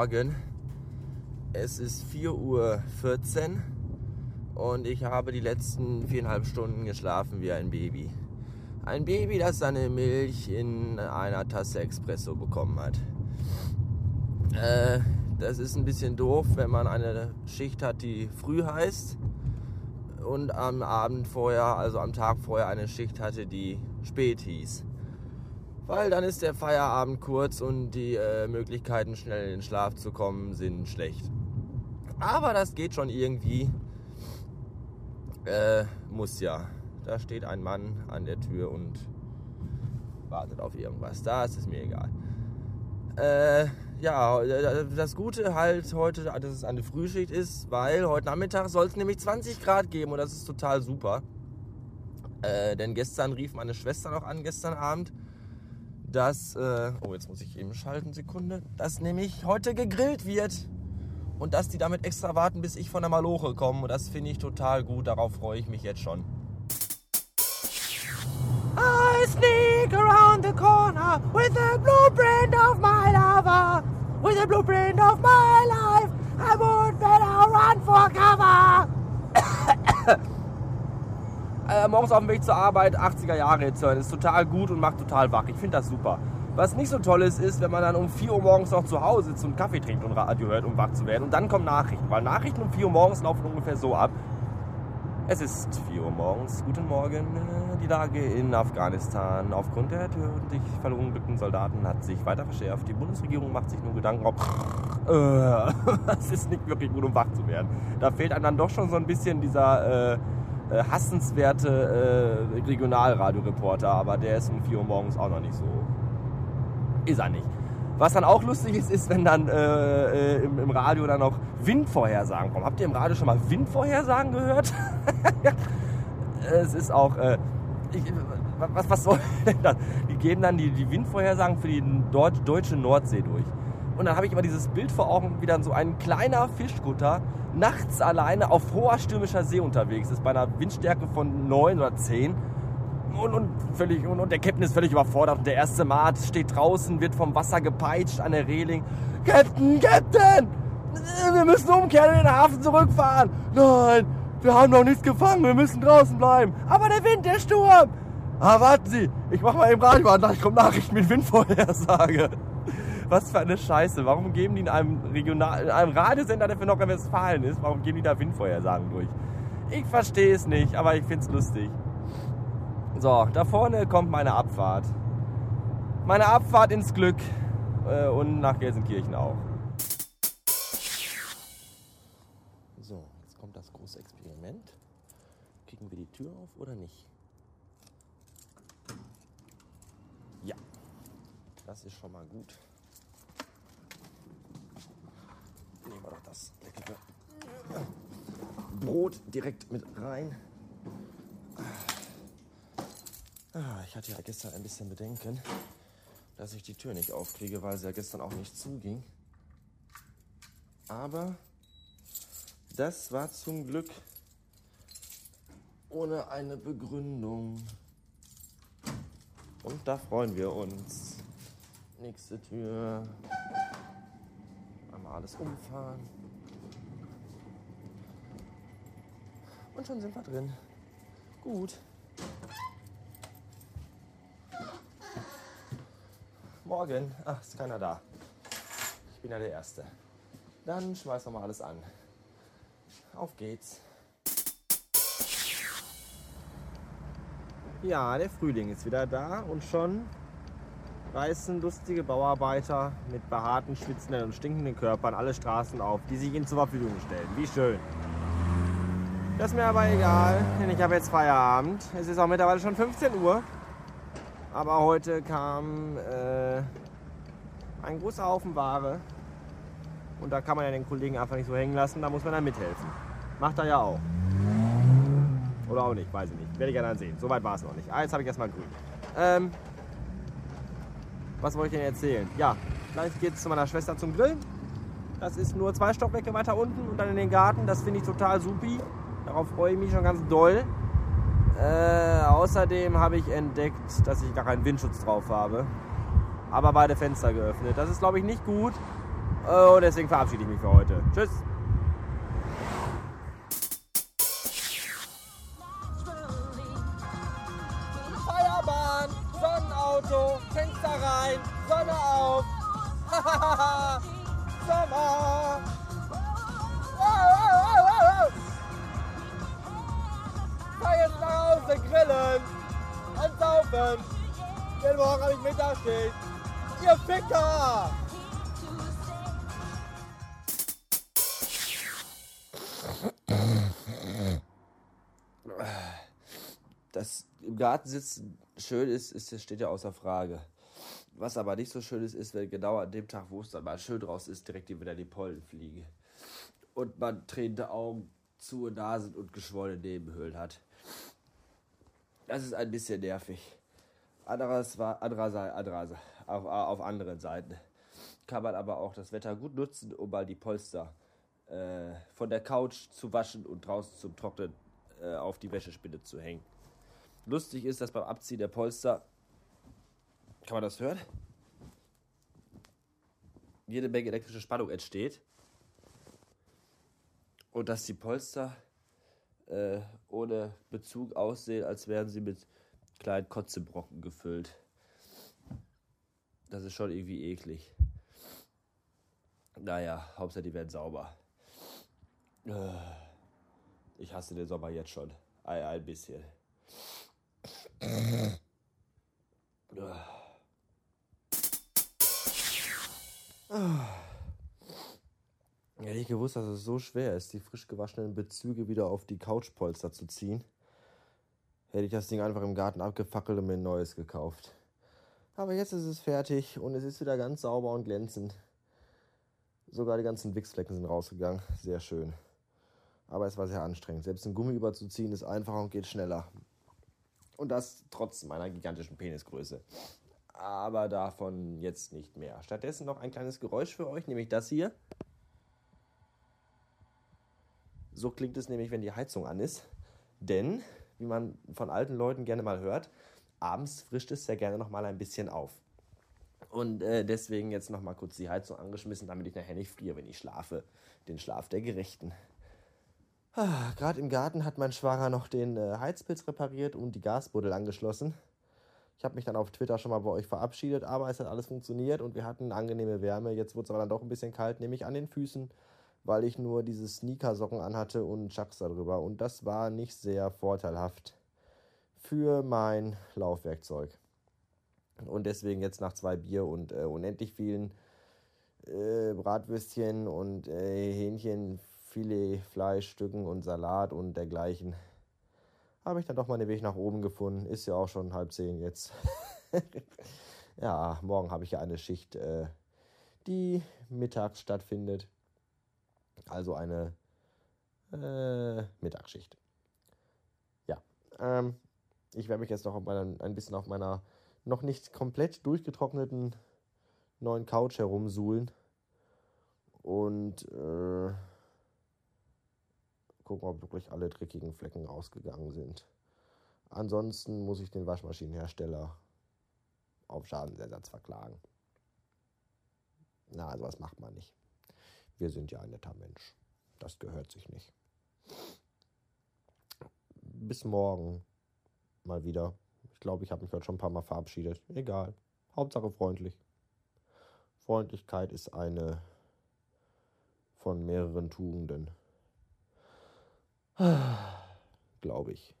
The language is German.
Morgen. Es ist 4.14 Uhr und ich habe die letzten viereinhalb Stunden geschlafen wie ein Baby. Ein Baby, das seine Milch in einer Tasse Espresso bekommen hat. Äh, das ist ein bisschen doof, wenn man eine Schicht hat, die früh heißt und am Abend vorher, also am Tag vorher, eine Schicht hatte, die spät hieß. Weil dann ist der Feierabend kurz und die äh, Möglichkeiten, schnell in den Schlaf zu kommen, sind schlecht. Aber das geht schon irgendwie. Äh, muss ja. Da steht ein Mann an der Tür und wartet auf irgendwas. Da ist es mir egal. Äh, ja, das Gute halt heute, dass es eine Frühschicht ist, weil heute Nachmittag soll es nämlich 20 Grad geben und das ist total super. Äh, denn gestern rief meine Schwester noch an, gestern Abend, dass, äh, oh jetzt muss ich eben schalten, Sekunde, dass nämlich heute gegrillt wird und dass die damit extra warten, bis ich von der Maloche komme und das finde ich total gut, darauf freue ich mich jetzt schon. I sneak around the corner with the blueprint of my lover. With the blueprint of my life, I would better run for cover. äh, morgens auf dem Weg zur Arbeit 80er Jahre jetzt hören, ist total gut und macht total wach. Ich finde das super. Was nicht so toll ist, ist, wenn man dann um 4 Uhr morgens noch zu Hause sitzt und Kaffee trinkt und Radio hört, um wach zu werden. Und dann kommen Nachrichten. Weil Nachrichten um 4 Uhr morgens laufen ungefähr so ab. Es ist 4 Uhr morgens. Guten Morgen. Die Lage in Afghanistan aufgrund der tödlich verunglückten Soldaten hat sich weiter verschärft. Die Bundesregierung macht sich nur Gedanken, ob äh, das ist nicht wirklich gut, um wach zu werden. Da fehlt einem dann doch schon so ein bisschen dieser äh, äh, hassenswerte äh, Regionalradioreporter, aber der ist um 4 Uhr morgens auch noch nicht so. Ist er nicht. Was dann auch lustig ist, ist, wenn dann äh, äh, im, im, Radio dann noch Windvorhersagen kommen. Habt ihr im Radio schon mal Windvorhersagen gehört? es ist auch. Äh, ich, was, was soll denn das? Die geben dann die, die Windvorhersagen für die Deutsch, deutsche Nordsee durch. Und dann habe ich immer dieses Bild vor Augen, wie dann so ein kleiner Fischkutter nachts alleine auf hoher stürmischer See unterwegs ist, bei einer Windstärke von 9 oder 10 und, und, völlig, und, und der Captain ist völlig überfordert. Der erste Mart steht draußen, wird vom Wasser gepeitscht an der Reling. Captain, Captain! Wir müssen umkehren in den Hafen zurückfahren. Nein, wir haben noch nichts gefangen, wir müssen draußen bleiben. Aber der Wind, der Sturm! Ah, warten Sie, ich mach mal eben Radio an, gleich kommt Nachricht mit Windvorhersage. Was für eine Scheiße. Warum geben die in einem, Regional, in einem Radiosender, der für Nordrhein-Westfalen ist, warum geben die da Windvorhersagen durch? Ich verstehe es nicht, aber ich finde es lustig. So, da vorne kommt meine Abfahrt. Meine Abfahrt ins Glück äh, und nach Gelsenkirchen auch. So, jetzt kommt das große Experiment. Kriegen wir die Tür auf oder nicht? Ja, das ist schon mal gut. Nehmen wir doch das leckere Brot direkt mit rein. Ah, ich hatte ja gestern ein bisschen Bedenken, dass ich die Tür nicht aufkriege, weil sie ja gestern auch nicht zuging. Aber das war zum Glück ohne eine Begründung. Und da freuen wir uns. Nächste Tür. Einmal alles umfahren. Und schon sind wir drin. Gut. Morgen. Ach, ist keiner da. Ich bin ja der Erste. Dann schmeißen wir mal alles an. Auf geht's. Ja, der Frühling ist wieder da und schon reißen lustige Bauarbeiter mit behaarten, schwitzenden und stinkenden Körpern alle Straßen auf, die sich ihnen zur Verfügung stellen. Wie schön. Das ist mir aber egal, denn ich habe jetzt Feierabend. Es ist auch mittlerweile schon 15 Uhr. Aber heute kam äh, ein großer Haufen Ware. Und da kann man ja den Kollegen einfach nicht so hängen lassen, da muss man dann mithelfen. Macht er ja auch. Oder auch nicht, weiß ich nicht. Werde ich ja dann sehen. Soweit war es noch nicht. Ah, jetzt habe ich erstmal grün. Ähm, was wollte ich denn erzählen? Ja, gleich geht es zu meiner Schwester zum Grill. Das ist nur zwei Stockwerke weiter unten und dann in den Garten. Das finde ich total supi. Darauf freue ich mich schon ganz doll. Äh, außerdem habe ich entdeckt, dass ich gar keinen Windschutz drauf habe. Aber beide Fenster geöffnet. Das ist, glaube ich, nicht gut. Und deswegen verabschiede ich mich für heute. Tschüss. Feierbahn, Sonnenauto, Fenster rein, Sonne auf. Sommer. Hause grillen und saufen. Denn morgen habe ich Mittagsschicht. Ihr Ficker! Dass im Garten sitzen schön ist, ist, steht ja außer Frage. Was aber nicht so schön ist, ist, wenn genau an dem Tag, wo es dann mal schön raus ist, direkt wieder die Pollen fliegen. Und man tränende Augen, zu und Nasen und geschwollene Nebenhöhlen hat. Das ist ein bisschen nervig. Anderes war, andererseits, andererseits, auf, auf anderen Seiten kann man aber auch das Wetter gut nutzen, um mal die Polster äh, von der Couch zu waschen und draußen zum Trocknen äh, auf die Wäschespinne zu hängen. Lustig ist, dass beim Abziehen der Polster, kann man das hören? Jede Menge elektrische Spannung entsteht. Und dass die Polster äh, ohne Bezug aussehen, als wären sie mit kleinen Kotzebrocken gefüllt. Das ist schon irgendwie eklig. Naja, Hauptsache die werden sauber. Äh, ich hasse den Sommer jetzt schon. Ein, ein bisschen. Hätte ich gewusst, dass es so schwer ist, die frisch gewaschenen Bezüge wieder auf die Couchpolster zu ziehen, hätte ich das Ding einfach im Garten abgefackelt und mir ein neues gekauft. Aber jetzt ist es fertig und es ist wieder ganz sauber und glänzend. Sogar die ganzen Wichsflecken sind rausgegangen. Sehr schön. Aber es war sehr anstrengend. Selbst ein Gummi überzuziehen ist einfacher und geht schneller. Und das trotz meiner gigantischen Penisgröße. Aber davon jetzt nicht mehr. Stattdessen noch ein kleines Geräusch für euch, nämlich das hier. So klingt es nämlich, wenn die Heizung an ist. Denn, wie man von alten Leuten gerne mal hört, abends frischt es sehr gerne noch mal ein bisschen auf. Und äh, deswegen jetzt noch mal kurz die Heizung angeschmissen, damit ich nachher nicht friere, wenn ich schlafe. Den Schlaf der Gerechten. Ah, Gerade im Garten hat mein Schwager noch den äh, Heizpilz repariert und die Gasbuddel angeschlossen. Ich habe mich dann auf Twitter schon mal bei euch verabschiedet, aber es hat alles funktioniert und wir hatten angenehme Wärme. Jetzt wurde es aber dann doch ein bisschen kalt, nämlich an den Füßen, weil ich nur diese Sneakersocken anhatte und Chucks darüber. Und das war nicht sehr vorteilhaft für mein Laufwerkzeug. Und deswegen jetzt nach zwei Bier und äh, unendlich vielen äh, Bratwürstchen und äh, Hähnchen, Filet, Fleischstücken und Salat und dergleichen habe ich dann doch mal den Weg nach oben gefunden. Ist ja auch schon halb zehn jetzt. ja, morgen habe ich ja eine Schicht, äh, die mittags stattfindet. Also eine äh, Mittagsschicht. Ja, ähm, ich werde mich jetzt noch ein bisschen auf meiner noch nicht komplett durchgetrockneten neuen Couch herumsuhlen. Und äh, gucken, ob wirklich alle dreckigen Flecken rausgegangen sind. Ansonsten muss ich den Waschmaschinenhersteller auf Schadensersatz verklagen. Na, sowas macht man nicht. Wir sind ja ein netter Mensch. Das gehört sich nicht. Bis morgen mal wieder. Ich glaube, ich habe mich heute schon ein paar Mal verabschiedet. Egal. Hauptsache freundlich. Freundlichkeit ist eine von mehreren Tugenden. Glaube ich.